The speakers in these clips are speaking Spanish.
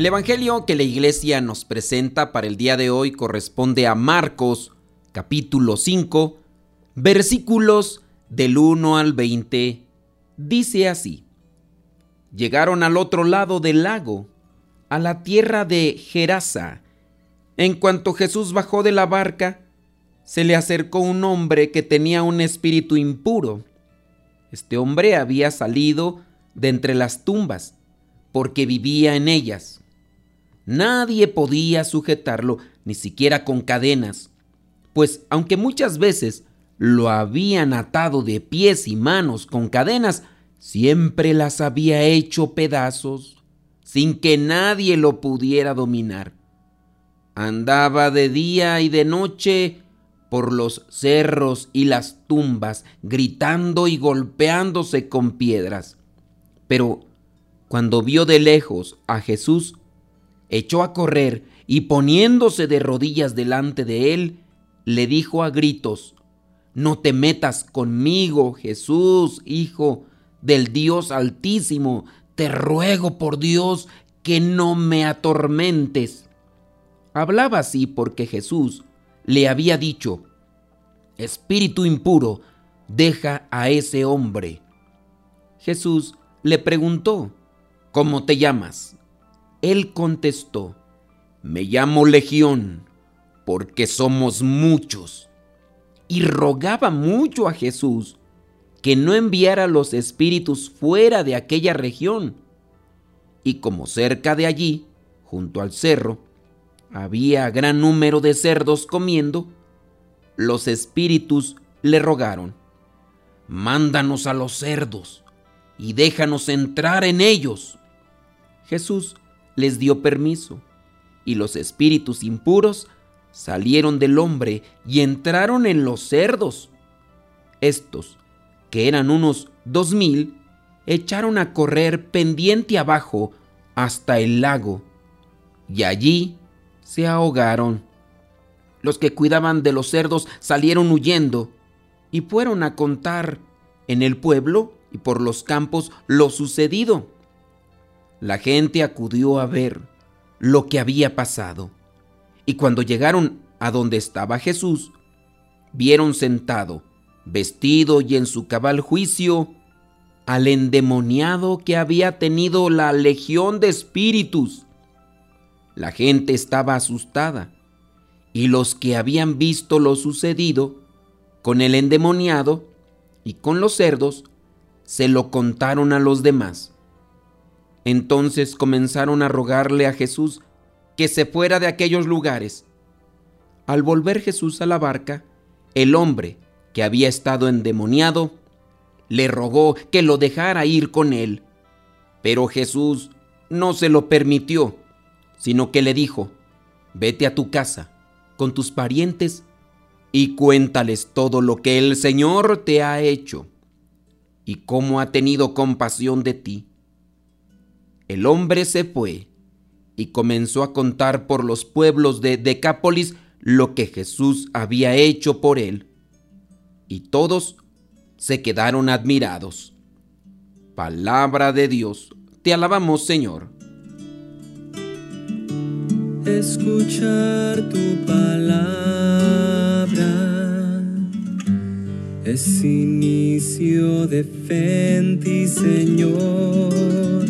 El Evangelio que la iglesia nos presenta para el día de hoy corresponde a Marcos capítulo 5 versículos del 1 al 20. Dice así, llegaron al otro lado del lago, a la tierra de Gerasa. En cuanto Jesús bajó de la barca, se le acercó un hombre que tenía un espíritu impuro. Este hombre había salido de entre las tumbas, porque vivía en ellas Nadie podía sujetarlo, ni siquiera con cadenas, pues aunque muchas veces lo habían atado de pies y manos con cadenas, siempre las había hecho pedazos, sin que nadie lo pudiera dominar. Andaba de día y de noche por los cerros y las tumbas, gritando y golpeándose con piedras. Pero cuando vio de lejos a Jesús, echó a correr y poniéndose de rodillas delante de él, le dijo a gritos, No te metas conmigo, Jesús, Hijo del Dios Altísimo, te ruego por Dios que no me atormentes. Hablaba así porque Jesús le había dicho, Espíritu impuro, deja a ese hombre. Jesús le preguntó, ¿Cómo te llamas? Él contestó, Me llamo Legión, porque somos muchos. Y rogaba mucho a Jesús que no enviara los espíritus fuera de aquella región. Y como cerca de allí, junto al cerro, había gran número de cerdos comiendo, los espíritus le rogaron, Mándanos a los cerdos y déjanos entrar en ellos. Jesús les dio permiso, y los espíritus impuros salieron del hombre y entraron en los cerdos. Estos, que eran unos dos mil, echaron a correr pendiente abajo hasta el lago, y allí se ahogaron. Los que cuidaban de los cerdos salieron huyendo y fueron a contar en el pueblo y por los campos lo sucedido. La gente acudió a ver lo que había pasado. Y cuando llegaron a donde estaba Jesús, vieron sentado, vestido y en su cabal juicio, al endemoniado que había tenido la legión de espíritus. La gente estaba asustada, y los que habían visto lo sucedido con el endemoniado y con los cerdos, se lo contaron a los demás. Entonces comenzaron a rogarle a Jesús que se fuera de aquellos lugares. Al volver Jesús a la barca, el hombre que había estado endemoniado le rogó que lo dejara ir con él. Pero Jesús no se lo permitió, sino que le dijo, vete a tu casa con tus parientes y cuéntales todo lo que el Señor te ha hecho y cómo ha tenido compasión de ti. El hombre se fue y comenzó a contar por los pueblos de Decápolis lo que Jesús había hecho por él. Y todos se quedaron admirados. Palabra de Dios, te alabamos Señor. Escuchar tu palabra es inicio de fe Señor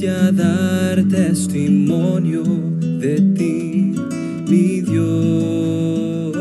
desea dar testimonio de ti, mi Dios.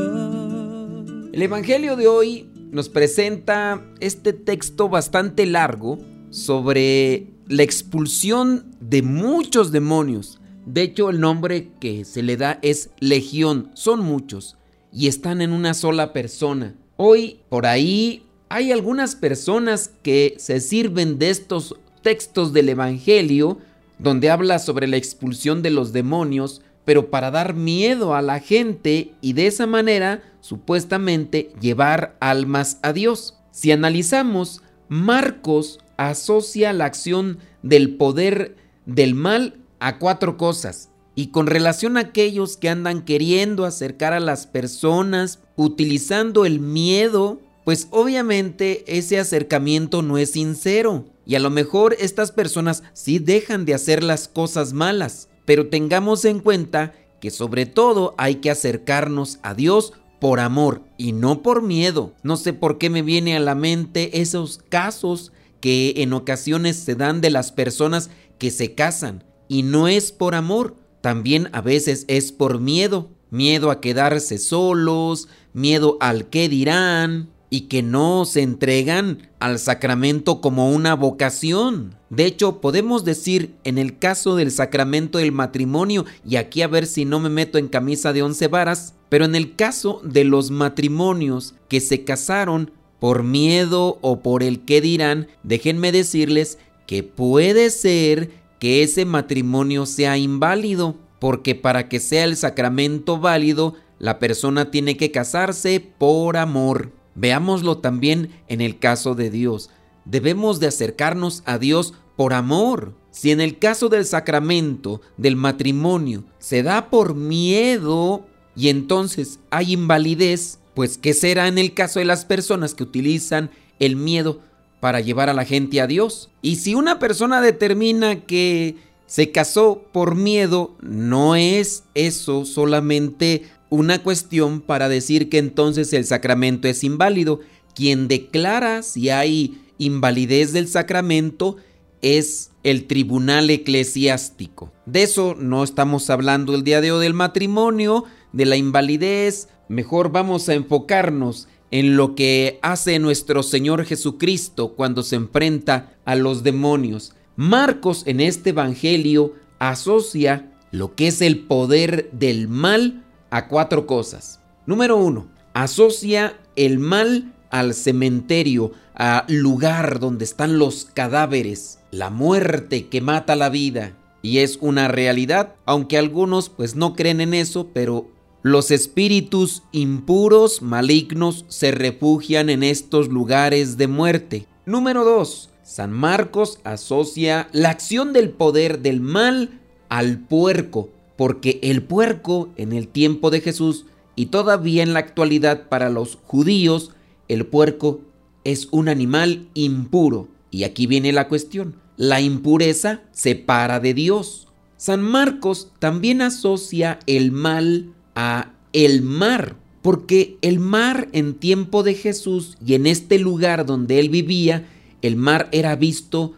El Evangelio de hoy nos presenta este texto bastante largo sobre la expulsión de muchos demonios. De hecho, el nombre que se le da es Legión. Son muchos y están en una sola persona. Hoy, por ahí, hay algunas personas que se sirven de estos textos del Evangelio, donde habla sobre la expulsión de los demonios, pero para dar miedo a la gente y de esa manera supuestamente llevar almas a Dios. Si analizamos, Marcos asocia la acción del poder del mal a cuatro cosas. Y con relación a aquellos que andan queriendo acercar a las personas utilizando el miedo, pues obviamente ese acercamiento no es sincero. Y a lo mejor estas personas sí dejan de hacer las cosas malas, pero tengamos en cuenta que sobre todo hay que acercarnos a Dios por amor y no por miedo. No sé por qué me viene a la mente esos casos que en ocasiones se dan de las personas que se casan y no es por amor, también a veces es por miedo, miedo a quedarse solos, miedo al qué dirán, y que no se entregan al sacramento como una vocación. De hecho, podemos decir en el caso del sacramento del matrimonio, y aquí a ver si no me meto en camisa de once varas, pero en el caso de los matrimonios que se casaron por miedo o por el qué dirán, déjenme decirles que puede ser que ese matrimonio sea inválido, porque para que sea el sacramento válido, la persona tiene que casarse por amor. Veámoslo también en el caso de Dios. Debemos de acercarnos a Dios por amor. Si en el caso del sacramento, del matrimonio, se da por miedo y entonces hay invalidez, pues ¿qué será en el caso de las personas que utilizan el miedo para llevar a la gente a Dios? Y si una persona determina que se casó por miedo, no es eso solamente una cuestión para decir que entonces el sacramento es inválido. Quien declara si hay invalidez del sacramento es el tribunal eclesiástico. De eso no estamos hablando el día de hoy del matrimonio, de la invalidez. Mejor vamos a enfocarnos en lo que hace nuestro Señor Jesucristo cuando se enfrenta a los demonios. Marcos en este Evangelio asocia lo que es el poder del mal a cuatro cosas. Número uno, asocia el mal al cementerio, al lugar donde están los cadáveres, la muerte que mata la vida. Y es una realidad, aunque algunos pues no creen en eso, pero los espíritus impuros, malignos, se refugian en estos lugares de muerte. Número 2. San Marcos asocia la acción del poder del mal al puerco, porque el puerco en el tiempo de Jesús y todavía en la actualidad para los judíos, el puerco es un animal impuro. Y aquí viene la cuestión. La impureza separa de Dios. San Marcos también asocia el mal a el mar, porque el mar en tiempo de Jesús y en este lugar donde él vivía, el mar era visto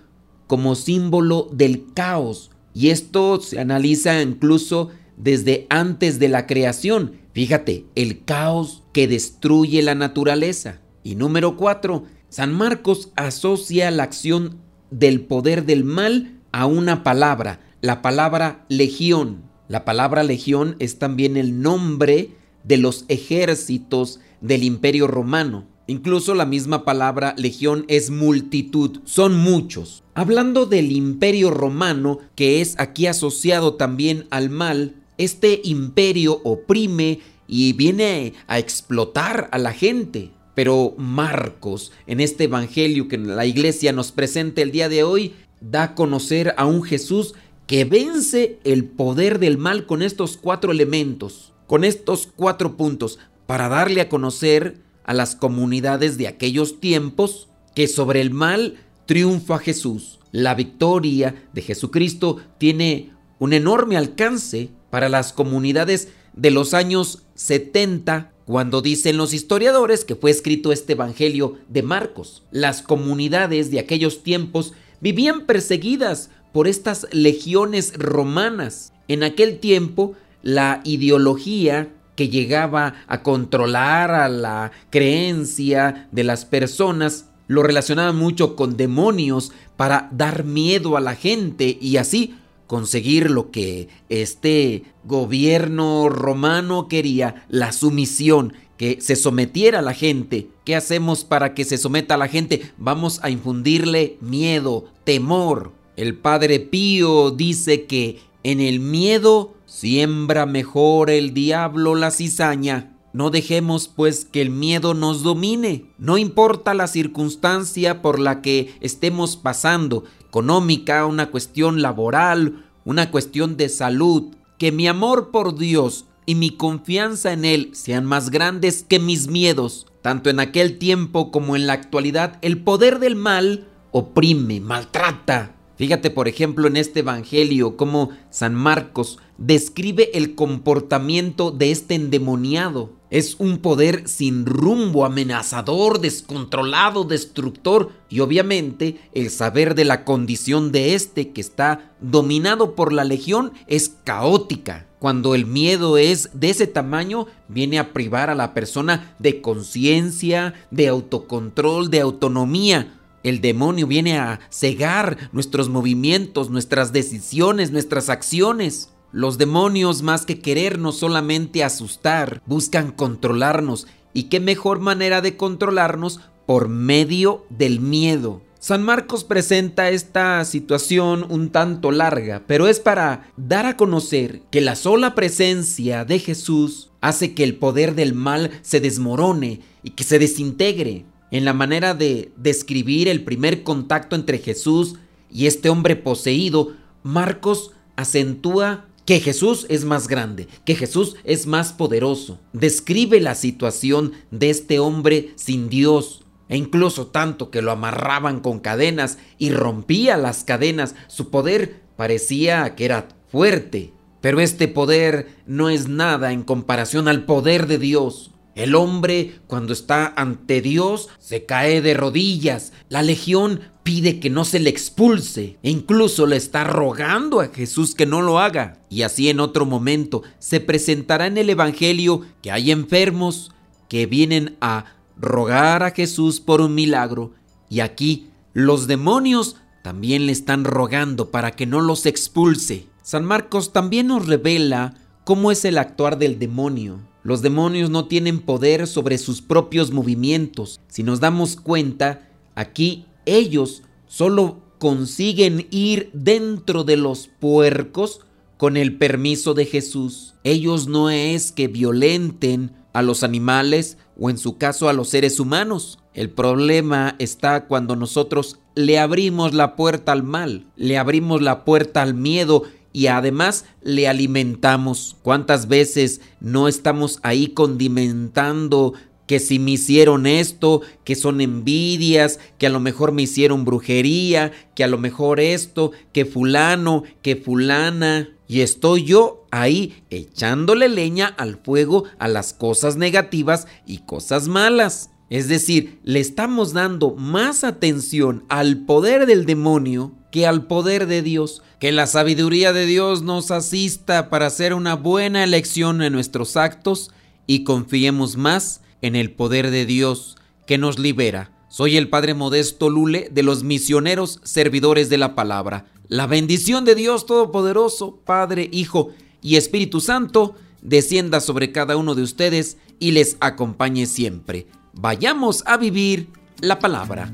como símbolo del caos, y esto se analiza incluso desde antes de la creación. Fíjate, el caos que destruye la naturaleza. Y número cuatro, San Marcos asocia la acción del poder del mal a una palabra, la palabra legión. La palabra legión es también el nombre de los ejércitos del imperio romano. Incluso la misma palabra legión es multitud, son muchos. Hablando del imperio romano, que es aquí asociado también al mal, este imperio oprime y viene a explotar a la gente. Pero Marcos, en este evangelio que la iglesia nos presenta el día de hoy, da a conocer a un Jesús que vence el poder del mal con estos cuatro elementos, con estos cuatro puntos, para darle a conocer a las comunidades de aquellos tiempos que sobre el mal triunfa Jesús. La victoria de Jesucristo tiene un enorme alcance para las comunidades de los años 70, cuando dicen los historiadores que fue escrito este Evangelio de Marcos. Las comunidades de aquellos tiempos vivían perseguidas por estas legiones romanas. En aquel tiempo, la ideología que llegaba a controlar a la creencia de las personas, lo relacionaban mucho con demonios para dar miedo a la gente y así conseguir lo que este gobierno romano quería, la sumisión, que se sometiera a la gente. ¿Qué hacemos para que se someta a la gente? Vamos a infundirle miedo, temor. El Padre Pío dice que en el miedo siembra mejor el diablo la cizaña. No dejemos pues que el miedo nos domine. No importa la circunstancia por la que estemos pasando, económica, una cuestión laboral, una cuestión de salud, que mi amor por Dios y mi confianza en Él sean más grandes que mis miedos. Tanto en aquel tiempo como en la actualidad, el poder del mal oprime, maltrata. Fíjate, por ejemplo, en este Evangelio, cómo San Marcos describe el comportamiento de este endemoniado. Es un poder sin rumbo, amenazador, descontrolado, destructor y obviamente el saber de la condición de este que está dominado por la legión es caótica. Cuando el miedo es de ese tamaño, viene a privar a la persona de conciencia, de autocontrol, de autonomía. El demonio viene a cegar nuestros movimientos, nuestras decisiones, nuestras acciones. Los demonios, más que querernos solamente asustar, buscan controlarnos. ¿Y qué mejor manera de controlarnos por medio del miedo? San Marcos presenta esta situación un tanto larga, pero es para dar a conocer que la sola presencia de Jesús hace que el poder del mal se desmorone y que se desintegre. En la manera de describir el primer contacto entre Jesús y este hombre poseído, Marcos acentúa que Jesús es más grande, que Jesús es más poderoso. Describe la situación de este hombre sin Dios, e incluso tanto que lo amarraban con cadenas y rompía las cadenas. Su poder parecía que era fuerte, pero este poder no es nada en comparación al poder de Dios. El hombre, cuando está ante Dios, se cae de rodillas. La legión pide que no se le expulse e incluso le está rogando a Jesús que no lo haga. Y así en otro momento se presentará en el Evangelio que hay enfermos que vienen a rogar a Jesús por un milagro y aquí los demonios también le están rogando para que no los expulse. San Marcos también nos revela cómo es el actuar del demonio. Los demonios no tienen poder sobre sus propios movimientos. Si nos damos cuenta, aquí ellos solo consiguen ir dentro de los puercos con el permiso de Jesús. Ellos no es que violenten a los animales o en su caso a los seres humanos. El problema está cuando nosotros le abrimos la puerta al mal, le abrimos la puerta al miedo y además le alimentamos. ¿Cuántas veces no estamos ahí condimentando que si me hicieron esto, que son envidias, que a lo mejor me hicieron brujería, que a lo mejor esto, que fulano, que fulana. Y estoy yo ahí echándole leña al fuego a las cosas negativas y cosas malas. Es decir, le estamos dando más atención al poder del demonio que al poder de Dios. Que la sabiduría de Dios nos asista para hacer una buena elección en nuestros actos y confiemos más en el poder de Dios que nos libera. Soy el Padre Modesto Lule de los misioneros servidores de la palabra. La bendición de Dios Todopoderoso, Padre, Hijo y Espíritu Santo, descienda sobre cada uno de ustedes y les acompañe siempre. Vayamos a vivir la palabra.